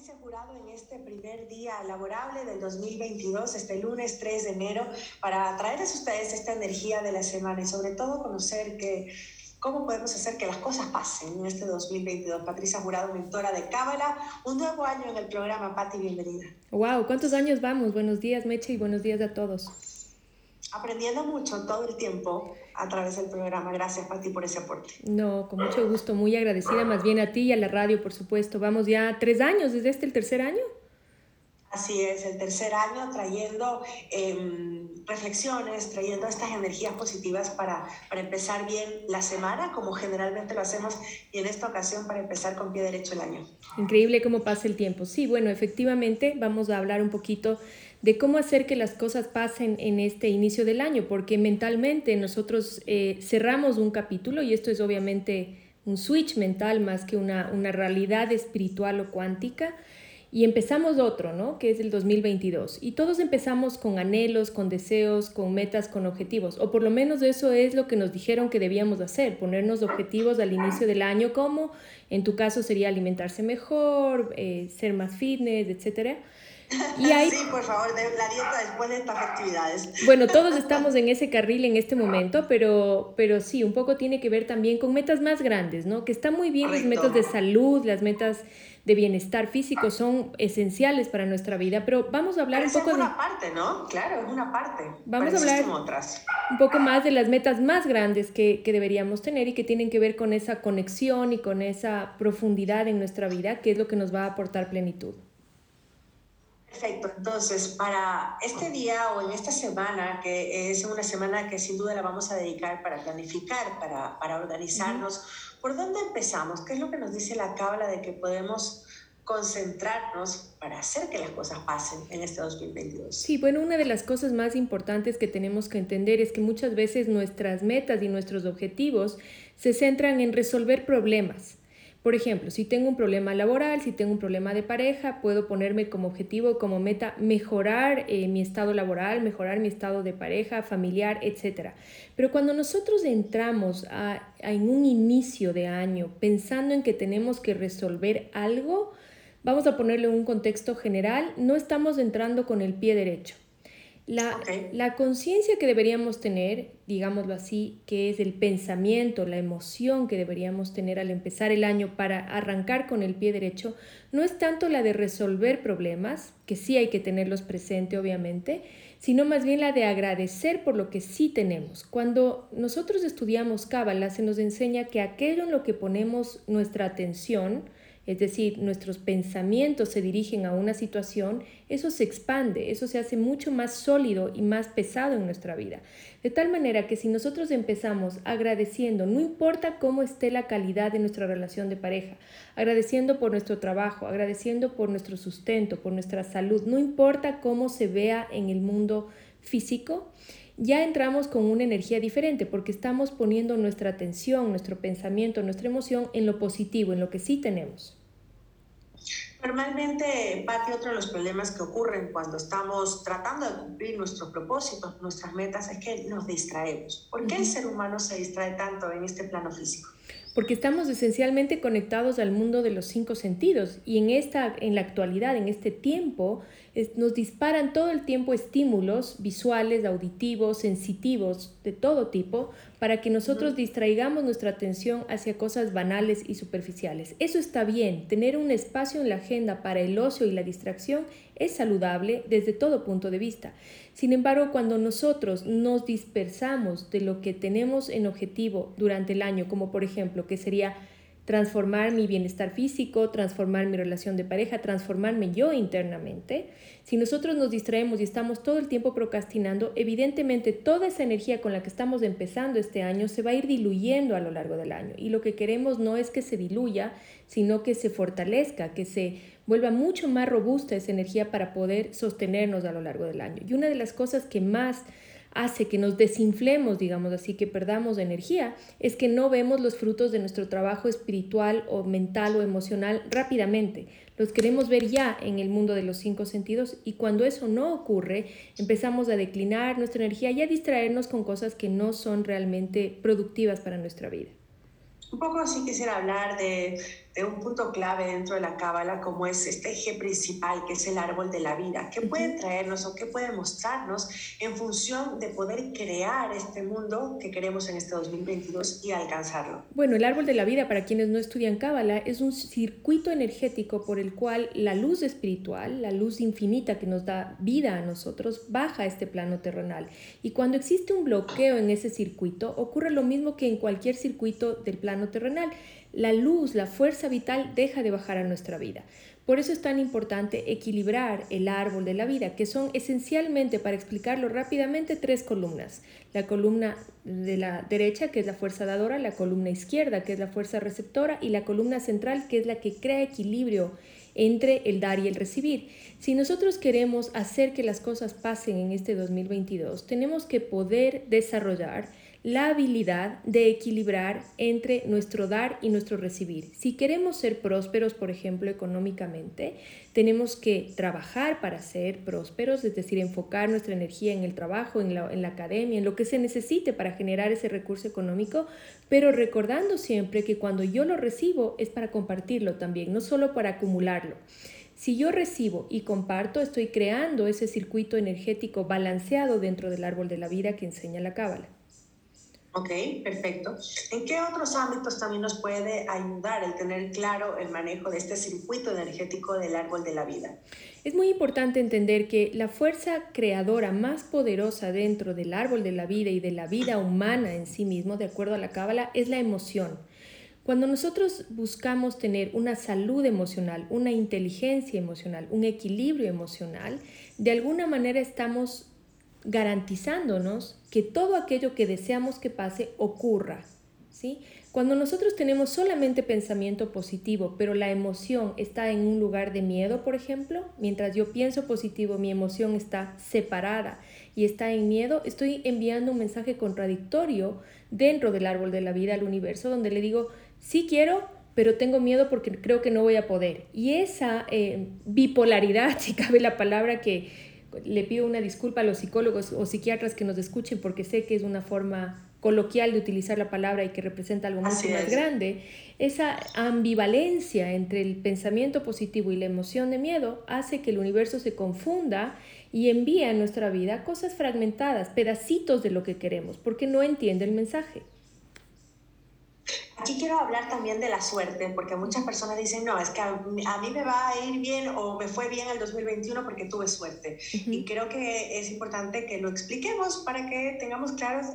Patricia Jurado en este primer día laborable del 2022, este lunes 3 de enero, para traerles a ustedes esta energía de la semana y sobre todo conocer que cómo podemos hacer que las cosas pasen en este 2022. Patricia Jurado, mentora de Cábala, un nuevo año en el programa. Pati, bienvenida. Wow, ¿cuántos años vamos? Buenos días, Meche, y buenos días a todos aprendiendo mucho todo el tiempo a través del programa. Gracias, Pati, por ese aporte. No, con mucho gusto, muy agradecida más bien a ti y a la radio, por supuesto. Vamos ya tres años, ¿desde este el tercer año? Así es, el tercer año trayendo em, reflexiones, trayendo estas energías positivas para, para empezar bien la semana, como generalmente lo hacemos, y en esta ocasión para empezar con pie derecho el año. Increíble cómo pasa el tiempo. Sí, bueno, efectivamente vamos a hablar un poquito de cómo hacer que las cosas pasen en este inicio del año, porque mentalmente nosotros eh, cerramos un capítulo y esto es obviamente un switch mental más que una, una realidad espiritual o cuántica. Y empezamos otro, ¿no? Que es el 2022. Y todos empezamos con anhelos, con deseos, con metas, con objetivos. O por lo menos eso es lo que nos dijeron que debíamos hacer, ponernos objetivos al inicio del año, como en tu caso sería alimentarse mejor, eh, ser más fitness, etcétera. Y Sí, por favor, la dieta después de estas actividades. Bueno, todos estamos en ese carril en este momento, pero, pero sí, un poco tiene que ver también con metas más grandes, ¿no? Que están muy bien las metas de salud, las metas de bienestar físico son esenciales para nuestra vida, pero vamos a hablar un poco de... Es una parte, ¿no? Claro, es una parte. Vamos a hablar un poco más de las metas más grandes que, que deberíamos tener y que tienen que ver con esa conexión y con esa profundidad en nuestra vida, que es lo que nos va a aportar plenitud. Perfecto, entonces para este día o en esta semana, que es una semana que sin duda la vamos a dedicar para planificar, para, para organizarnos, ¿por dónde empezamos? ¿Qué es lo que nos dice la cábala de que podemos concentrarnos para hacer que las cosas pasen en este 2022? Sí, bueno, una de las cosas más importantes que tenemos que entender es que muchas veces nuestras metas y nuestros objetivos se centran en resolver problemas por ejemplo, si tengo un problema laboral, si tengo un problema de pareja, puedo ponerme como objetivo, como meta, mejorar eh, mi estado laboral, mejorar mi estado de pareja, familiar, etc. Pero cuando nosotros entramos a, en un inicio de año pensando en que tenemos que resolver algo, vamos a ponerle un contexto general, no estamos entrando con el pie derecho. La, conciencia que deberíamos tener, digámoslo así, que es el pensamiento, la emoción que deberíamos tener al empezar el año para arrancar con el pie derecho, no es tanto la de resolver problemas, que sí hay que tenerlos presente obviamente, sino más bien la de agradecer por lo que sí tenemos. Cuando nosotros estudiamos Cábala, se nos enseña que aquello en lo que ponemos nuestra atención, es decir, nuestros pensamientos se dirigen a una situación, eso se expande, eso se hace mucho más sólido y más pesado en nuestra vida. De tal manera que si nosotros empezamos agradeciendo, no importa cómo esté la calidad de nuestra relación de pareja, agradeciendo por nuestro trabajo, agradeciendo por nuestro sustento, por nuestra salud, no importa cómo se vea en el mundo físico, ya entramos con una energía diferente porque estamos poniendo nuestra atención, nuestro pensamiento, nuestra emoción en lo positivo, en lo que sí tenemos. Normalmente, Pati, otro de los problemas que ocurren cuando estamos tratando de cumplir nuestros propósitos, nuestras metas, es que nos distraemos. ¿Por qué el ser humano se distrae tanto en este plano físico? porque estamos esencialmente conectados al mundo de los cinco sentidos y en, esta, en la actualidad, en este tiempo, nos disparan todo el tiempo estímulos visuales, auditivos, sensitivos, de todo tipo, para que nosotros distraigamos nuestra atención hacia cosas banales y superficiales. Eso está bien, tener un espacio en la agenda para el ocio y la distracción es saludable desde todo punto de vista. Sin embargo, cuando nosotros nos dispersamos de lo que tenemos en objetivo durante el año, como por ejemplo, que sería transformar mi bienestar físico, transformar mi relación de pareja, transformarme yo internamente. Si nosotros nos distraemos y estamos todo el tiempo procrastinando, evidentemente toda esa energía con la que estamos empezando este año se va a ir diluyendo a lo largo del año. Y lo que queremos no es que se diluya, sino que se fortalezca, que se vuelva mucho más robusta esa energía para poder sostenernos a lo largo del año. Y una de las cosas que más hace que nos desinflemos, digamos así, que perdamos energía, es que no vemos los frutos de nuestro trabajo espiritual o mental o emocional rápidamente. Los queremos ver ya en el mundo de los cinco sentidos y cuando eso no ocurre, empezamos a declinar nuestra energía y a distraernos con cosas que no son realmente productivas para nuestra vida. Un poco así quisiera hablar de de un punto clave dentro de la cábala como es este eje principal que es el árbol de la vida. ¿Qué puede traernos o qué puede mostrarnos en función de poder crear este mundo que queremos en este 2022 y alcanzarlo? Bueno, el árbol de la vida, para quienes no estudian cábala, es un circuito energético por el cual la luz espiritual, la luz infinita que nos da vida a nosotros, baja a este plano terrenal. Y cuando existe un bloqueo en ese circuito, ocurre lo mismo que en cualquier circuito del plano terrenal la luz, la fuerza vital deja de bajar a nuestra vida. Por eso es tan importante equilibrar el árbol de la vida, que son esencialmente, para explicarlo rápidamente, tres columnas. La columna de la derecha, que es la fuerza dadora, la columna izquierda, que es la fuerza receptora, y la columna central, que es la que crea equilibrio entre el dar y el recibir. Si nosotros queremos hacer que las cosas pasen en este 2022, tenemos que poder desarrollar la habilidad de equilibrar entre nuestro dar y nuestro recibir. Si queremos ser prósperos, por ejemplo, económicamente, tenemos que trabajar para ser prósperos, es decir, enfocar nuestra energía en el trabajo, en la, en la academia, en lo que se necesite para generar ese recurso económico, pero recordando siempre que cuando yo lo recibo es para compartirlo también, no solo para acumularlo. Si yo recibo y comparto, estoy creando ese circuito energético balanceado dentro del árbol de la vida que enseña la Cábala. Ok, perfecto. ¿En qué otros ámbitos también nos puede ayudar el tener claro el manejo de este circuito energético del árbol de la vida? Es muy importante entender que la fuerza creadora más poderosa dentro del árbol de la vida y de la vida humana en sí mismo, de acuerdo a la Cábala, es la emoción. Cuando nosotros buscamos tener una salud emocional, una inteligencia emocional, un equilibrio emocional, de alguna manera estamos garantizándonos que todo aquello que deseamos que pase ocurra. ¿sí? Cuando nosotros tenemos solamente pensamiento positivo, pero la emoción está en un lugar de miedo, por ejemplo, mientras yo pienso positivo, mi emoción está separada y está en miedo, estoy enviando un mensaje contradictorio dentro del árbol de la vida al universo, donde le digo, sí quiero, pero tengo miedo porque creo que no voy a poder. Y esa eh, bipolaridad, si cabe la palabra que, le pido una disculpa a los psicólogos o psiquiatras que nos escuchen porque sé que es una forma coloquial de utilizar la palabra y que representa algo mucho más grande, esa ambivalencia entre el pensamiento positivo y la emoción de miedo hace que el universo se confunda y envíe a nuestra vida cosas fragmentadas, pedacitos de lo que queremos, porque no entiende el mensaje. Aquí quiero hablar también de la suerte, porque muchas personas dicen, no, es que a, mí me va a ir bien o me fue bien el 2021 porque tuve suerte. Y creo que es importante que lo expliquemos para que tengamos claros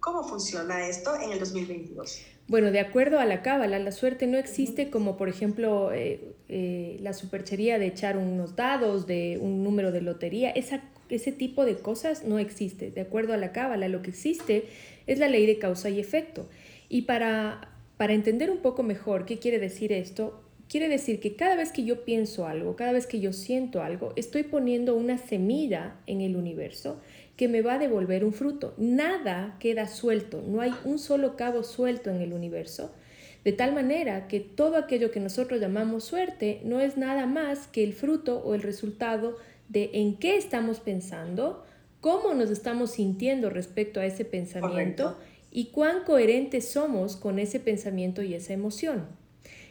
cómo funciona esto en el 2022. Bueno, de acuerdo a la cábala, la suerte no existe como, por ejemplo, eh, eh, la superchería de echar unos dados, de un número de lotería. Esa, ese tipo de cosas no existe. De acuerdo a la cábala, lo que existe es la ley de causa y efecto. Y para para entender un poco mejor qué quiere decir esto, quiere decir que cada vez que yo pienso algo, cada vez que yo siento algo, estoy poniendo una semilla en el universo que me va a devolver un fruto. Nada queda suelto, no hay un solo cabo suelto en el universo. De tal manera que todo aquello que nosotros llamamos suerte no es nada más que el fruto o el resultado de en qué estamos pensando, cómo nos estamos sintiendo respecto a ese pensamiento y cuán coherentes somos con ese pensamiento y esa emoción.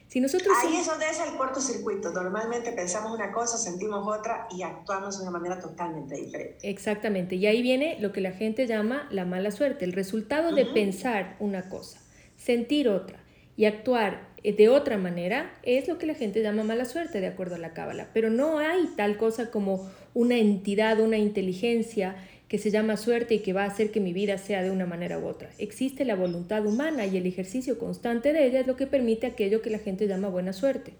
Si nosotros Ahí es donde es el cortocircuito. Normalmente pensamos una cosa, sentimos otra y actuamos de una manera totalmente diferente. Exactamente. Y ahí viene lo que la gente llama la mala suerte, el resultado de pensar una cosa, sentir otra y actuar eh, de otra manera es lo que la gente llama mala suerte, de acuerdo a la cábala. Pero no hay tal cosa como una entidad, una inteligencia que se llama suerte y que va a hacer que mi vida sea de una manera u otra. Existe la voluntad humana y el ejercicio constante de ella es lo que permite aquello que la gente llama buena suerte.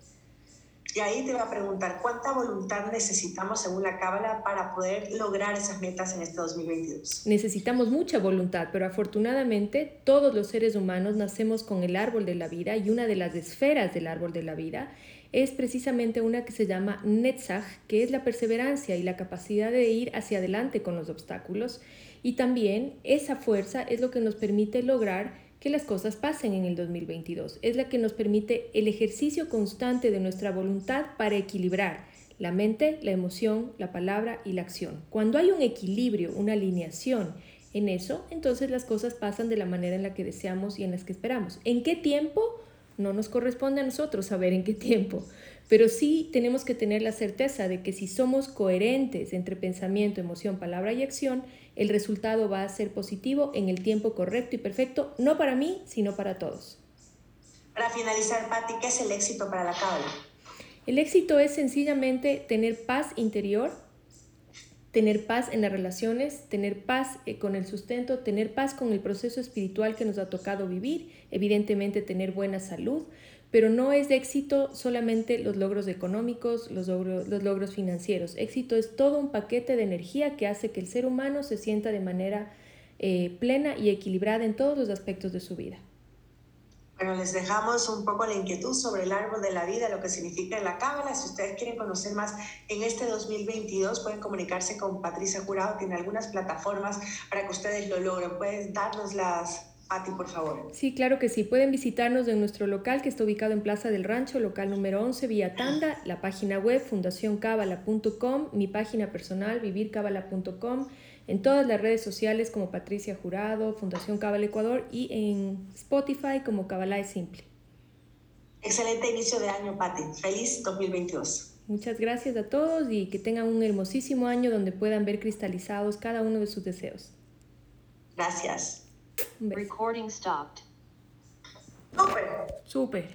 Y ahí te va a preguntar, ¿cuánta voluntad necesitamos según la Cábala para poder lograr esas metas en este 2022? Necesitamos mucha voluntad, pero afortunadamente todos los seres humanos nacemos con el árbol de la vida y una de las esferas del árbol de la vida es precisamente una que se llama Netzach, que es la perseverancia y la capacidad de ir hacia adelante con los obstáculos. Y también esa fuerza es lo que nos permite lograr que las cosas pasen en el 2022. Es la que nos permite el ejercicio constante de nuestra voluntad para equilibrar la mente, la emoción, la palabra y la acción. Cuando hay un equilibrio, una alineación en eso, entonces las cosas pasan de la manera en la que deseamos y en las que esperamos. ¿En qué tiempo? No nos corresponde a nosotros saber en qué tiempo, pero sí tenemos que tener la certeza de que si somos coherentes entre pensamiento, emoción, palabra y acción, el resultado va a ser positivo en el tiempo correcto y perfecto, no para mí, sino para todos. Para finalizar, Patti, ¿qué es el éxito para la cábala? El éxito es sencillamente tener paz interior, tener paz en las relaciones, tener paz eh, con el sustento, tener paz con el proceso espiritual que nos ha tocado vivir, evidentemente tener buena salud, pero no es éxito solamente los logros económicos, los logros, los logros financieros. Éxito es todo un paquete de energía que hace que el ser humano se sienta de manera eh, plena y equilibrada en todos los aspectos de su vida. Bueno, les dejamos un poco la inquietud sobre el árbol de la vida, lo que significa la cábala. Si ustedes quieren conocer más en este 2022, pueden comunicarse con Patricia Jurado, tiene algunas plataformas para que ustedes lo logren. Puedes darnos las Pati, por favor. Sí, claro que sí. Pueden visitarnos en nuestro local que está ubicado en Plaza del Rancho, local número 11, Villa Tanda, la página web fundacioncabala.com, mi página personal vivircabala.com en todas las redes sociales como Patricia Jurado, Fundación Cabal Ecuador y en Spotify como Cabala es Simple. Excelente inicio de año, Pati. Feliz 2022. Muchas gracias a todos y que tengan un hermosísimo año donde puedan ver cristalizados cada uno de sus deseos. Gracias. Un beso. Recording stopped. Súper. Súper.